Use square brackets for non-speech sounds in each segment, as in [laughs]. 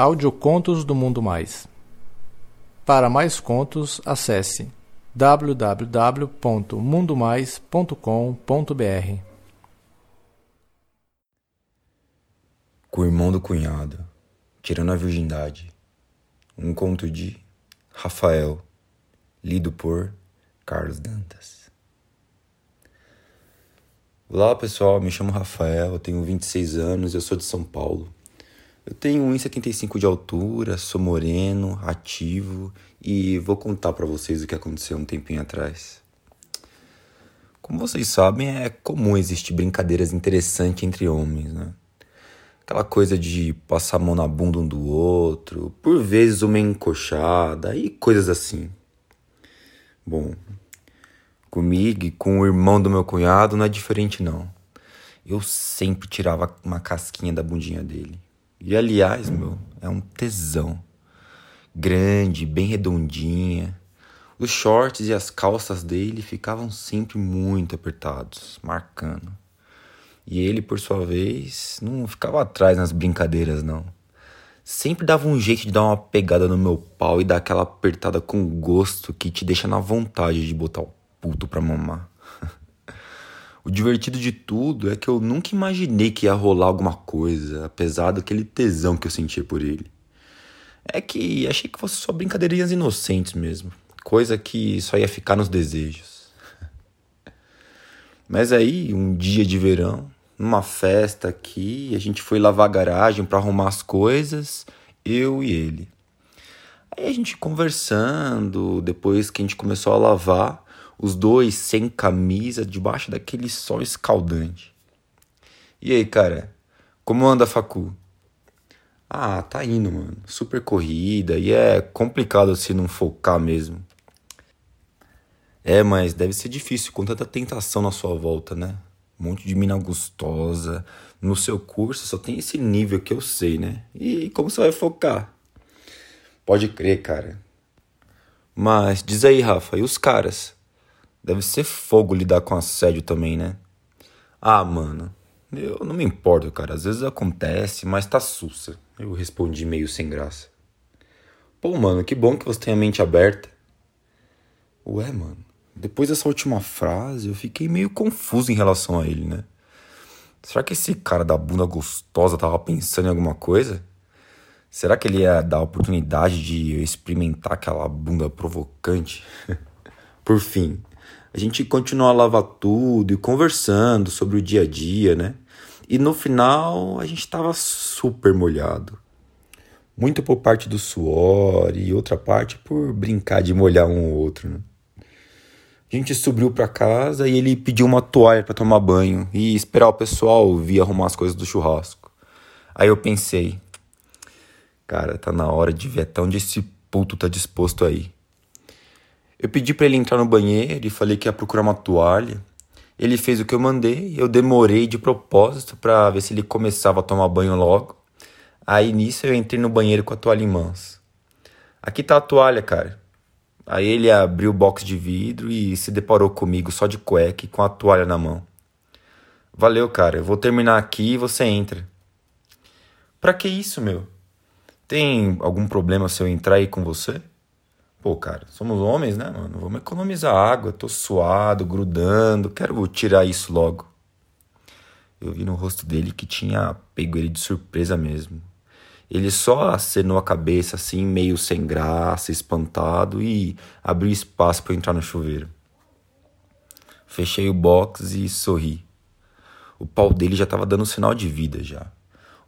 Audiocontos do Mundo Mais. Para mais contos, acesse www.mundomais.com.br. Com o irmão do cunhado, tirando a virgindade. Um conto de Rafael, lido por Carlos Dantas. Olá pessoal, me chamo Rafael, tenho 26 anos, eu sou de São Paulo. Eu tenho 1,75 de altura, sou moreno, ativo e vou contar para vocês o que aconteceu um tempinho atrás. Como vocês sabem, é comum existir brincadeiras interessantes entre homens, né? Aquela coisa de passar a mão na bunda um do outro, por vezes uma encoxada e coisas assim. Bom, comigo e com o irmão do meu cunhado não é diferente não. Eu sempre tirava uma casquinha da bundinha dele. E aliás, meu, é um tesão. Grande, bem redondinha. Os shorts e as calças dele ficavam sempre muito apertados, marcando. E ele, por sua vez, não ficava atrás nas brincadeiras, não. Sempre dava um jeito de dar uma pegada no meu pau e dar aquela apertada com gosto que te deixa na vontade de botar o puto pra mamar. O divertido de tudo é que eu nunca imaginei que ia rolar alguma coisa, apesar daquele tesão que eu sentia por ele. É que achei que fosse só brincadeirinhas inocentes mesmo, coisa que só ia ficar nos desejos. [laughs] Mas aí, um dia de verão, numa festa aqui, a gente foi lavar a garagem para arrumar as coisas, eu e ele. Aí a gente conversando, depois que a gente começou a lavar, os dois sem camisa, debaixo daquele sol escaldante. E aí, cara, como anda a facu? Ah, tá indo, mano. Super corrida e é complicado se não focar mesmo. É, mas deve ser difícil com tanta tentação na sua volta, né? Um monte de mina gostosa. No seu curso só tem esse nível que eu sei, né? E como você vai focar? Pode crer, cara. Mas diz aí, Rafa, e os caras? Deve ser fogo lidar com assédio também, né? Ah, mano, eu não me importo, cara. Às vezes acontece, mas tá sussa. Eu respondi meio sem graça. Pô, mano, que bom que você tem a mente aberta. Ué, mano, depois dessa última frase eu fiquei meio confuso em relação a ele, né? Será que esse cara da bunda gostosa tava pensando em alguma coisa? Será que ele ia dar a oportunidade de experimentar aquela bunda provocante? [laughs] Por fim, a gente continuou a lavar tudo e conversando sobre o dia a dia, né? E no final a gente estava super molhado. Muito por parte do suor e outra parte por brincar de molhar um ou outro, né? A gente subiu para casa e ele pediu uma toalha para tomar banho e esperar o pessoal vir arrumar as coisas do churrasco. Aí eu pensei, cara, tá na hora de ver até onde esse puto tá disposto aí. Eu pedi para ele entrar no banheiro e falei que ia procurar uma toalha. Ele fez o que eu mandei, eu demorei de propósito para ver se ele começava a tomar banho logo. Aí nisso eu entrei no banheiro com a toalha em mãos. Aqui tá a toalha, cara. Aí ele abriu o box de vidro e se deparou comigo só de cueca e com a toalha na mão. Valeu, cara. Eu vou terminar aqui e você entra. Pra que isso, meu? Tem algum problema se eu entrar aí com você? Pô, cara, somos homens, né, mano? Vamos economizar água. Tô suado, grudando. Quero tirar isso logo. Eu vi no rosto dele que tinha pego ele de surpresa mesmo. Ele só acenou a cabeça assim, meio sem graça, espantado e abriu espaço para entrar no chuveiro. Fechei o box e sorri. O pau dele já estava dando sinal de vida já.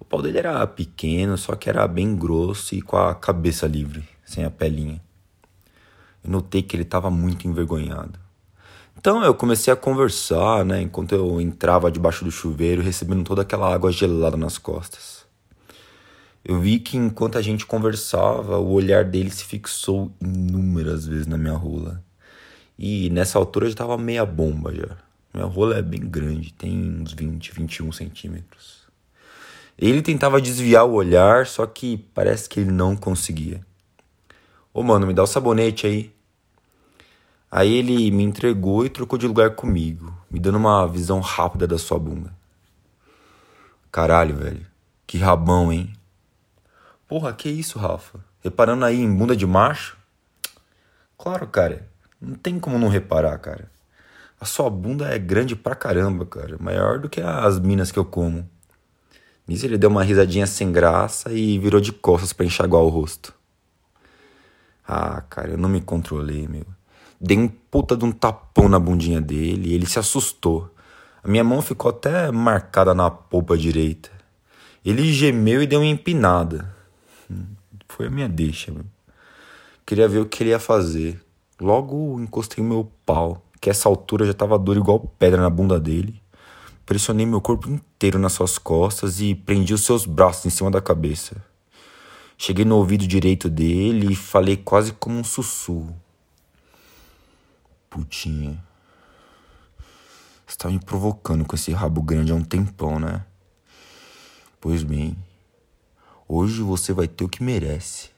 O pau dele era pequeno, só que era bem grosso e com a cabeça livre, sem a pelinha. Eu notei que ele estava muito envergonhado. Então eu comecei a conversar, né, enquanto eu entrava debaixo do chuveiro, recebendo toda aquela água gelada nas costas. Eu vi que enquanto a gente conversava, o olhar dele se fixou inúmeras vezes na minha rola. E nessa altura já estava meia bomba já. Minha rola é bem grande, tem uns 20, 21 centímetros. Ele tentava desviar o olhar, só que parece que ele não conseguia. Ô mano, me dá o sabonete aí. Aí ele me entregou e trocou de lugar comigo, me dando uma visão rápida da sua bunda. Caralho, velho. Que rabão, hein? Porra, que isso, Rafa? Reparando aí em bunda de macho? Claro, cara. Não tem como não reparar, cara. A sua bunda é grande pra caramba, cara. Maior do que as minas que eu como. Nisso ele deu uma risadinha sem graça e virou de costas para enxaguar o rosto. Ah, cara, eu não me controlei, meu. Dei um puta de um tapão na bundinha dele e ele se assustou. A minha mão ficou até marcada na polpa direita. Ele gemeu e deu uma empinada. Foi a minha deixa, meu. Queria ver o que ele ia fazer. Logo encostei o meu pau, que essa altura já tava duro igual pedra na bunda dele. Pressionei meu corpo inteiro nas suas costas e prendi os seus braços em cima da cabeça. Cheguei no ouvido direito dele e falei quase como um sussurro. Putinha. Você tá me provocando com esse rabo grande há um tempão, né? Pois bem, hoje você vai ter o que merece.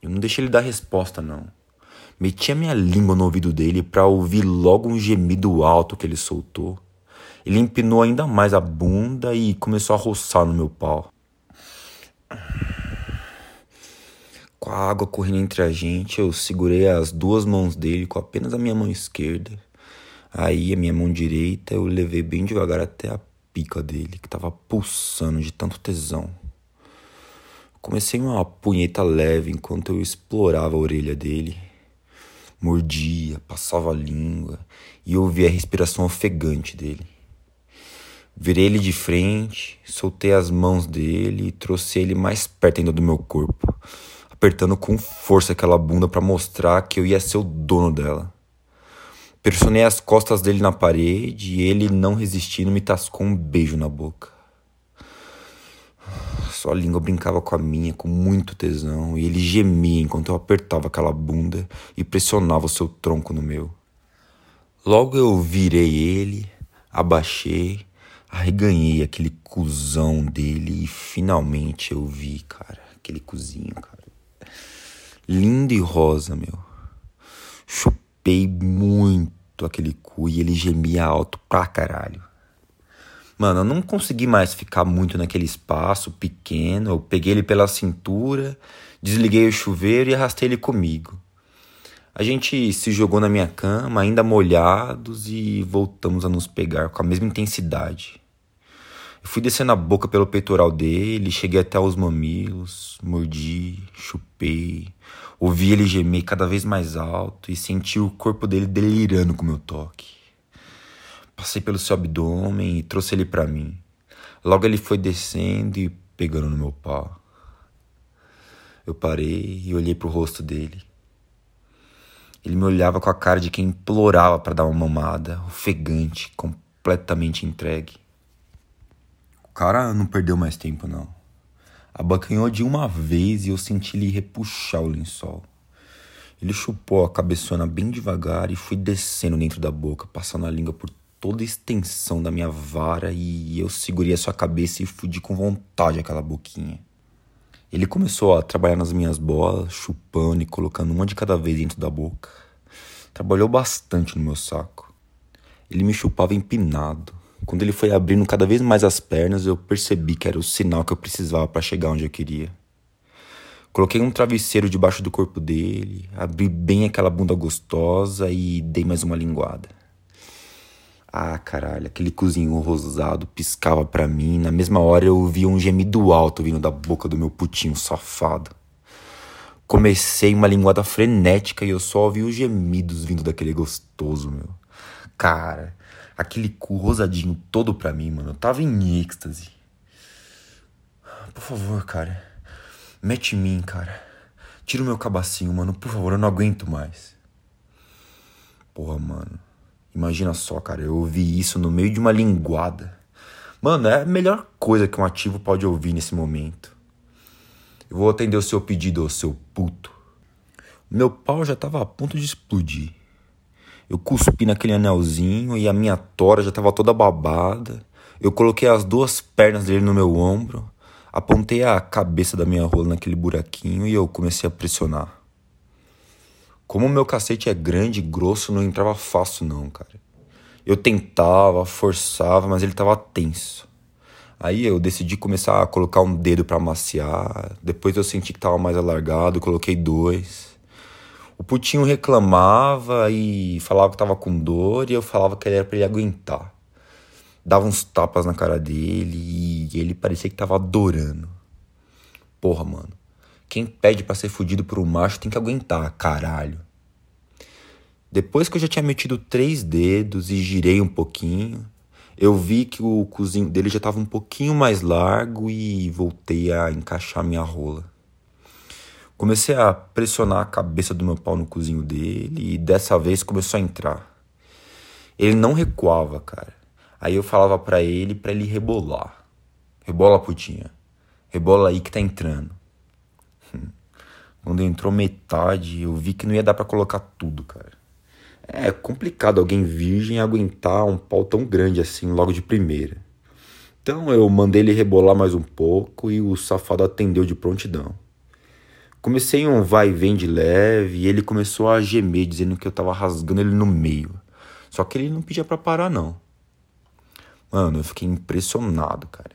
Eu não deixei ele dar resposta, não. Meti a minha língua no ouvido dele para ouvir logo um gemido alto que ele soltou. Ele empinou ainda mais a bunda e começou a roçar no meu pau. Com a água correndo entre a gente, eu segurei as duas mãos dele com apenas a minha mão esquerda. Aí a minha mão direita eu levei bem devagar até a pica dele, que tava pulsando de tanto tesão. Comecei uma punheta leve enquanto eu explorava a orelha dele mordia, passava a língua e ouvia a respiração ofegante dele. Virei ele de frente, soltei as mãos dele e trouxe ele mais perto ainda do meu corpo, apertando com força aquela bunda para mostrar que eu ia ser o dono dela. Pressionei as costas dele na parede e ele, não resistindo, me tascou um beijo na boca. Sua língua brincava com a minha com muito tesão e ele gemia enquanto eu apertava aquela bunda e pressionava o seu tronco no meu. Logo eu virei ele, abaixei, arreganhei aquele cuzão dele e finalmente eu vi, cara, aquele cozinho, cara. Lindo e rosa, meu. Chupei muito aquele cu e ele gemia alto pra caralho. Mano, eu não consegui mais ficar muito naquele espaço pequeno. Eu peguei ele pela cintura, desliguei o chuveiro e arrastei ele comigo. A gente se jogou na minha cama, ainda molhados, e voltamos a nos pegar com a mesma intensidade. Eu fui descendo a boca pelo peitoral dele, cheguei até os mamilos, mordi, chupei, ouvi ele gemer cada vez mais alto e senti o corpo dele delirando com meu toque. Passei pelo seu abdômen e trouxe ele para mim. Logo ele foi descendo e pegando no meu pau. Eu parei e olhei pro rosto dele. Ele me olhava com a cara de quem implorava para dar uma mamada, ofegante, completamente entregue. Cara não perdeu mais tempo, não. Abacanhou de uma vez e eu senti ele repuxar o lençol. Ele chupou a cabeçona bem devagar e fui descendo dentro da boca, passando a língua por toda a extensão da minha vara e eu segurei a sua cabeça e fudi com vontade aquela boquinha. Ele começou a trabalhar nas minhas bolas, chupando e colocando uma de cada vez dentro da boca. Trabalhou bastante no meu saco. Ele me chupava empinado. Quando ele foi abrindo cada vez mais as pernas, eu percebi que era o sinal que eu precisava para chegar onde eu queria. Coloquei um travesseiro debaixo do corpo dele, abri bem aquela bunda gostosa e dei mais uma linguada. Ah, caralho, aquele cozinho rosado piscava para mim. Na mesma hora eu ouvia um gemido alto vindo da boca do meu putinho safado. Comecei uma linguada frenética e eu só ouvi os gemidos vindo daquele gostoso, meu. Cara, aquele cu rosadinho todo pra mim, mano. Eu tava em êxtase. Por favor, cara. Mete em mim, cara. Tira o meu cabacinho, mano. Por favor, eu não aguento mais. Porra, mano. Imagina só, cara, eu ouvi isso no meio de uma linguada. Mano, é a melhor coisa que um ativo pode ouvir nesse momento. Eu vou atender o seu pedido, seu puto. Meu pau já tava a ponto de explodir. Eu cuspi naquele anelzinho e a minha tora já tava toda babada. Eu coloquei as duas pernas dele no meu ombro, apontei a cabeça da minha rola naquele buraquinho e eu comecei a pressionar. Como o meu cacete é grande e grosso, não entrava fácil não, cara. Eu tentava, forçava, mas ele tava tenso. Aí eu decidi começar a colocar um dedo para amaciar. Depois eu senti que tava mais alargado, coloquei dois. O putinho reclamava e falava que tava com dor e eu falava que era para ele aguentar. Dava uns tapas na cara dele e ele parecia que tava adorando. Porra, mano. Quem pede para ser fudido por um macho tem que aguentar, caralho. Depois que eu já tinha metido três dedos e girei um pouquinho, eu vi que o cozinho dele já estava um pouquinho mais largo e voltei a encaixar minha rola. Comecei a pressionar a cabeça do meu pau no cozinho dele e dessa vez começou a entrar. Ele não recuava, cara. Aí eu falava para ele para ele rebolar. Rebola, putinha. Rebola aí que tá entrando. Quando entrou metade, eu vi que não ia dar para colocar tudo, cara. É complicado alguém virgem aguentar um pau tão grande assim logo de primeira. Então eu mandei ele rebolar mais um pouco e o safado atendeu de prontidão. Comecei um vai e vem de leve e ele começou a gemer dizendo que eu tava rasgando ele no meio. Só que ele não pedia para parar não. Mano, eu fiquei impressionado, cara.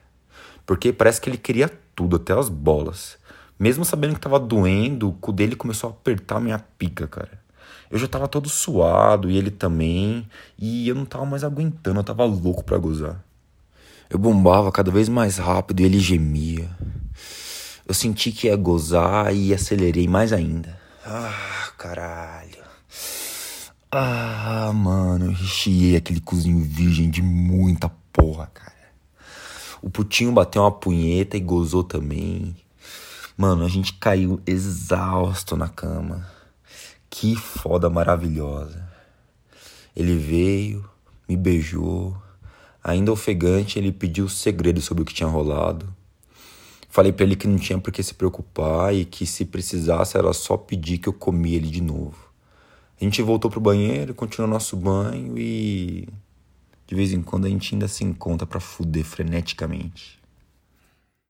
Porque parece que ele queria tudo, até as bolas. Mesmo sabendo que tava doendo, o cu dele começou a apertar minha pica, cara. Eu já tava todo suado e ele também, e eu não tava mais aguentando, eu tava louco pra gozar. Eu bombava cada vez mais rápido e ele gemia. Eu senti que ia gozar e acelerei mais ainda. Ah, caralho. Ah, mano, eu recheei aquele cozinho virgem de muita porra, cara. O putinho bateu uma punheta e gozou também. Mano, a gente caiu exausto na cama. Que foda maravilhosa. Ele veio, me beijou. Ainda ofegante, ele pediu segredo sobre o que tinha rolado. Falei para ele que não tinha por que se preocupar e que se precisasse era só pedir que eu comia ele de novo. A gente voltou pro banheiro, continuou nosso banho e de vez em quando a gente ainda se encontra para fuder freneticamente.